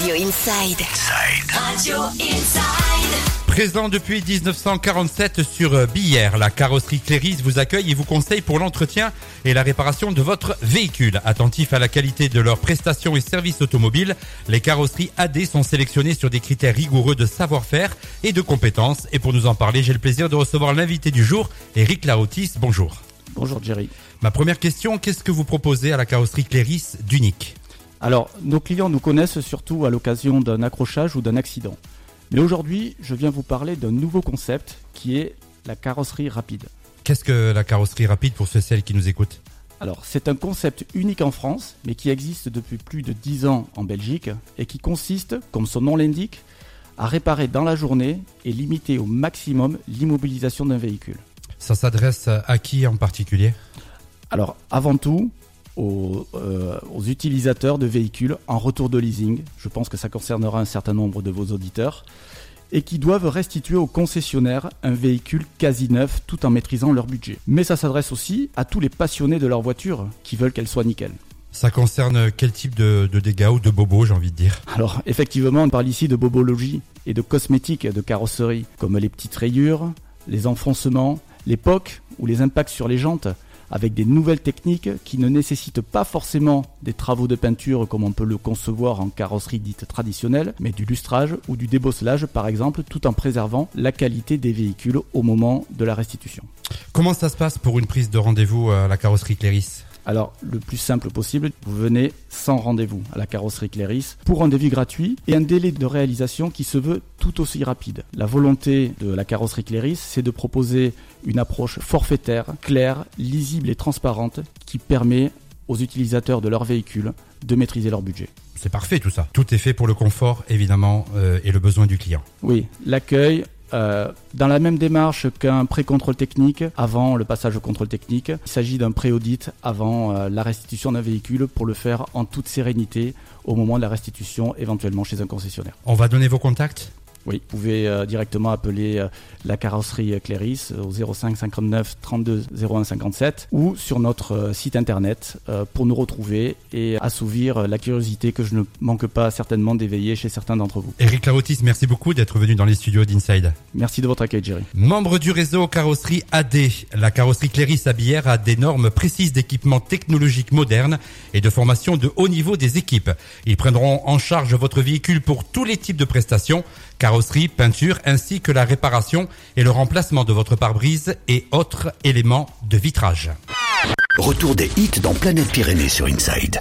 Radio Inside. Radio Inside. Présent depuis 1947 sur Billère, la carrosserie Cléris vous accueille et vous conseille pour l'entretien et la réparation de votre véhicule. Attentif à la qualité de leurs prestations et services automobiles, les carrosseries AD sont sélectionnées sur des critères rigoureux de savoir-faire et de compétences. Et pour nous en parler, j'ai le plaisir de recevoir l'invité du jour, Eric Larotis. Bonjour. Bonjour Jerry. Ma première question, qu'est-ce que vous proposez à la carrosserie Cléris d'unique? Alors, nos clients nous connaissent surtout à l'occasion d'un accrochage ou d'un accident. Mais aujourd'hui, je viens vous parler d'un nouveau concept qui est la carrosserie rapide. Qu'est-ce que la carrosserie rapide pour ceux et celles qui nous écoutent Alors, c'est un concept unique en France, mais qui existe depuis plus de 10 ans en Belgique et qui consiste, comme son nom l'indique, à réparer dans la journée et limiter au maximum l'immobilisation d'un véhicule. Ça s'adresse à qui en particulier? Alors, avant tout, aux, euh, aux utilisateurs de véhicules en retour de leasing, je pense que ça concernera un certain nombre de vos auditeurs, et qui doivent restituer au concessionnaire un véhicule quasi neuf tout en maîtrisant leur budget. Mais ça s'adresse aussi à tous les passionnés de leur voiture qui veulent qu'elle soit nickel. Ça concerne quel type de, de dégâts ou de bobos, j'ai envie de dire? Alors effectivement, on parle ici de bobologie et de cosmétiques de carrosserie, comme les petites rayures, les enfoncements, les pocs ou les impacts sur les jantes, avec des nouvelles techniques qui ne nécessitent pas forcément des travaux de peinture comme on peut le concevoir en carrosserie dite traditionnelle, mais du lustrage ou du débosselage par exemple, tout en préservant la qualité des véhicules au moment de la restitution. Comment ça se passe pour une prise de rendez-vous à la carrosserie Cléris? Alors, le plus simple possible, vous venez sans rendez-vous à la carrosserie Cléris pour un devis gratuit et un délai de réalisation qui se veut tout aussi rapide. La volonté de la carrosserie Cléris, c'est de proposer une approche forfaitaire, claire, lisible et transparente qui permet aux utilisateurs de leur véhicule de maîtriser leur budget. C'est parfait tout ça. Tout est fait pour le confort, évidemment, euh, et le besoin du client. Oui, l'accueil, euh, dans la même démarche qu'un pré-contrôle technique avant le passage au contrôle technique. Il s'agit d'un pré-audit avant euh, la restitution d'un véhicule pour le faire en toute sérénité au moment de la restitution éventuellement chez un concessionnaire. On va donner vos contacts? Oui, vous pouvez euh, directement appeler euh, la carrosserie Cléris au 05 59 32 01 57 ou sur notre euh, site internet euh, pour nous retrouver et assouvir euh, la curiosité que je ne manque pas certainement d'éveiller chez certains d'entre vous. Eric Larotis, merci beaucoup d'être venu dans les studios d'Inside. Merci de votre accueil, Jerry. Membre du réseau carrosserie AD, la carrosserie Cléris à Billère a des normes précises d'équipement technologique moderne et de formation de haut niveau des équipes. Ils prendront en charge votre véhicule pour tous les types de prestations, carrosserie, peinture, ainsi que la réparation et le remplacement de votre pare-brise et autres éléments de vitrage. Retour des hits dans Planète Pyrénées sur Inside.